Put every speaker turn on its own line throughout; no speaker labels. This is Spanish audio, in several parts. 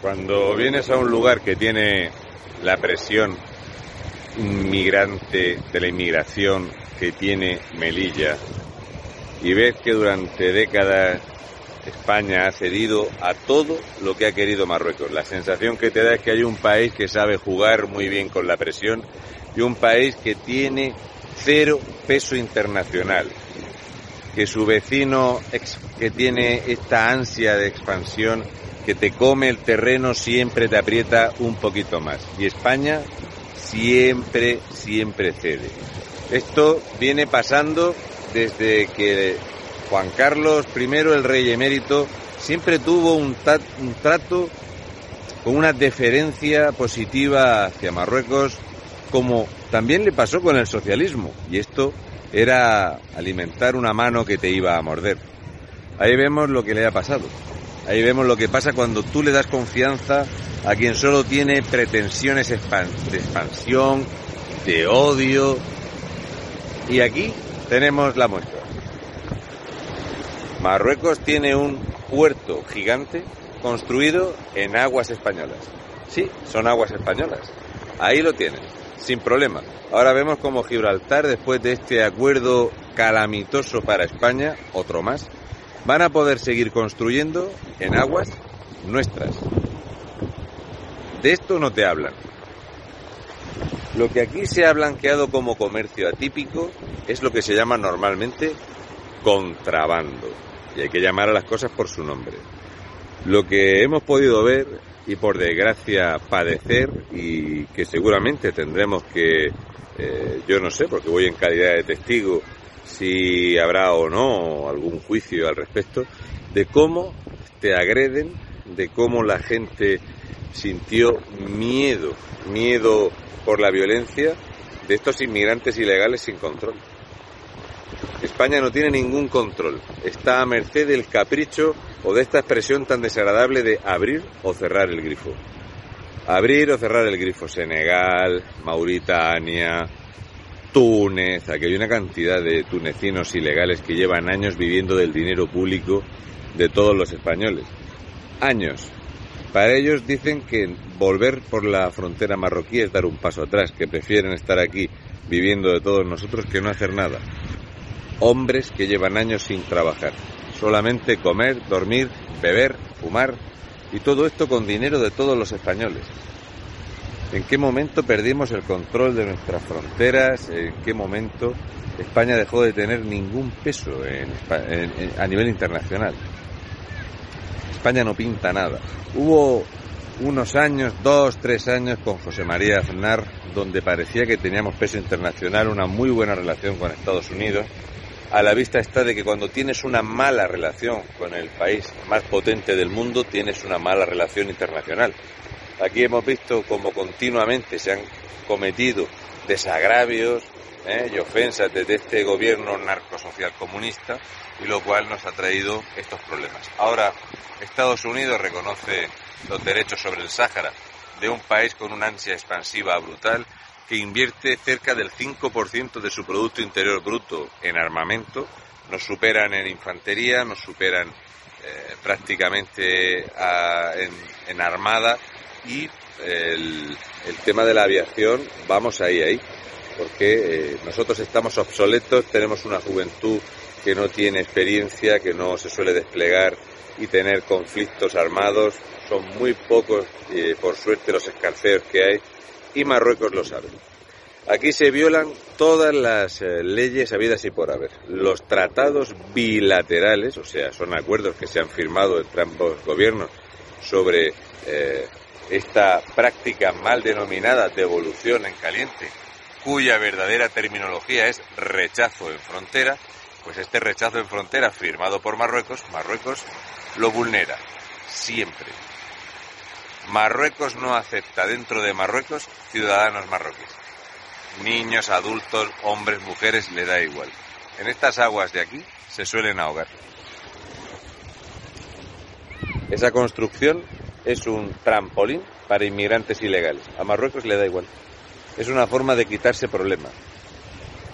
Cuando vienes a un lugar que tiene la presión inmigrante de la inmigración que tiene Melilla y ves que durante décadas España ha cedido a todo lo que ha querido Marruecos. La sensación que te da es que hay un país que sabe jugar muy bien con la presión y un país que tiene cero peso internacional, que su vecino que tiene esta ansia de expansión que te come el terreno siempre te aprieta un poquito más. Y España siempre, siempre cede. Esto viene pasando desde que Juan Carlos I, el rey emérito, siempre tuvo un, un trato con una deferencia positiva hacia Marruecos, como también le pasó con el socialismo. Y esto era alimentar una mano que te iba a morder. Ahí vemos lo que le ha pasado. Ahí vemos lo que pasa cuando tú le das confianza a quien solo tiene pretensiones de expansión, de odio. Y aquí tenemos la muestra. Marruecos tiene un puerto gigante construido en aguas españolas. Sí, son aguas españolas. Ahí lo tienen, sin problema. Ahora vemos como Gibraltar, después de este acuerdo calamitoso para España, otro más, van a poder seguir construyendo en aguas nuestras. De esto no te hablan. Lo que aquí se ha blanqueado como comercio atípico es lo que se llama normalmente contrabando. Y hay que llamar a las cosas por su nombre. Lo que hemos podido ver y por desgracia padecer y que seguramente tendremos que, eh, yo no sé, porque voy en calidad de testigo, si habrá o no algún juicio al respecto, de cómo te agreden, de cómo la gente sintió miedo, miedo por la violencia de estos inmigrantes ilegales sin control. España no tiene ningún control, está a merced del capricho o de esta expresión tan desagradable de abrir o cerrar el grifo. Abrir o cerrar el grifo. Senegal, Mauritania, Túnez, aquí hay una cantidad de tunecinos ilegales que llevan años viviendo del dinero público de todos los españoles. Años. Para ellos dicen que volver por la frontera marroquí es dar un paso atrás, que prefieren estar aquí viviendo de todos nosotros que no hacer nada. Hombres que llevan años sin trabajar, solamente comer, dormir, beber, fumar y todo esto con dinero de todos los españoles. ¿En qué momento perdimos el control de nuestras fronteras? ¿En qué momento España dejó de tener ningún peso a nivel internacional? España no pinta nada. Hubo unos años, dos, tres años con José María Aznar, donde parecía que teníamos peso internacional, una muy buena relación con Estados Unidos. A la vista está de que cuando tienes una mala relación con el país más potente del mundo, tienes una mala relación internacional. Aquí hemos visto cómo continuamente se han cometido desagravios ¿eh? y ofensas desde este gobierno narcosocial comunista y lo cual nos ha traído estos problemas. Ahora Estados Unidos reconoce los derechos sobre el Sáhara de un país con una ansia expansiva brutal que invierte cerca del 5% de su Producto Interior Bruto en armamento, nos superan en infantería, nos superan eh, prácticamente en, en armada y el, tema de la aviación, vamos ahí, ahí, porque eh, nosotros estamos obsoletos, tenemos una juventud que no tiene experiencia, que no se suele desplegar y tener conflictos armados, son muy pocos, eh, por suerte, los escarceos que hay, y Marruecos lo sabe. Aquí se violan todas las eh, leyes habidas y por haber. Los tratados bilaterales, o sea, son acuerdos que se han firmado entre ambos gobiernos sobre esta práctica mal denominada devolución en caliente, cuya verdadera terminología es rechazo en frontera, pues este rechazo en frontera firmado por Marruecos, Marruecos lo vulnera siempre. Marruecos no acepta dentro de Marruecos ciudadanos marroquíes. Niños, adultos, hombres, mujeres, le da igual. En estas aguas de aquí se suelen ahogar. Esa construcción es un trampolín para inmigrantes ilegales. A Marruecos le da igual. Es una forma de quitarse problemas.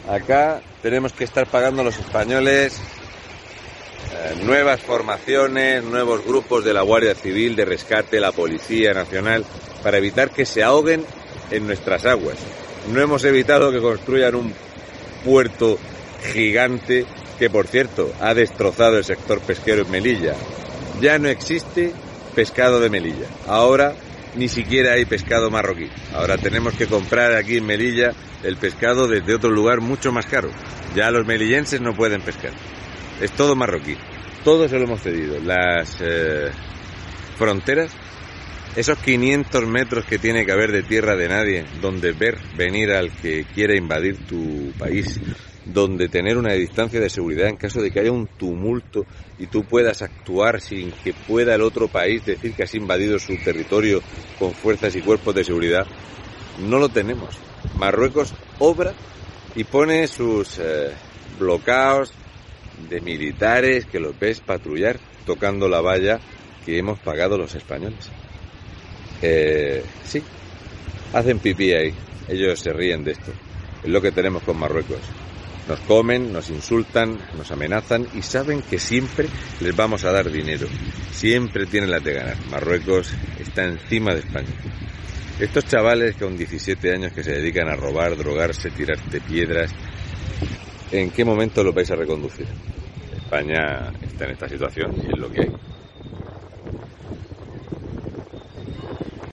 Acá tenemos que estar pagando los españoles eh, nuevas formaciones, nuevos grupos de la Guardia Civil, de rescate, la Policía Nacional, para evitar que se ahoguen en nuestras aguas. No hemos evitado que construyan un puerto gigante que, por cierto, ha destrozado el sector pesquero en Melilla. Ya no existe pescado de Melilla. Ahora ni siquiera hay pescado marroquí. Ahora tenemos que comprar aquí en Melilla el pescado desde otro lugar mucho más caro. Ya los melillenses no pueden pescar. Es todo marroquí. Todo se lo hemos cedido. Las eh, fronteras, esos 500 metros que tiene que haber de tierra de nadie, donde ver venir al que quiera invadir tu país, donde tener una distancia de seguridad en caso de que haya un tumulto y tú puedas actuar sin que pueda el otro país decir que has invadido su territorio con fuerzas y cuerpos de seguridad, no lo tenemos. Marruecos obra y pone sus eh, bloqueos de militares que los ves patrullar tocando la valla que hemos pagado los españoles. Eh, sí, hacen pipí ahí. Ellos se ríen de esto. Es lo que tenemos con Marruecos. Nos comen, nos insultan, nos amenazan y saben que siempre les vamos a dar dinero. Siempre tienen la de ganar. Marruecos está encima de España. Estos chavales con 17 años que se dedican a robar, drogarse, tirarte piedras, ¿en qué momento lo vais a reconducir? España está en esta situación y es lo que hay.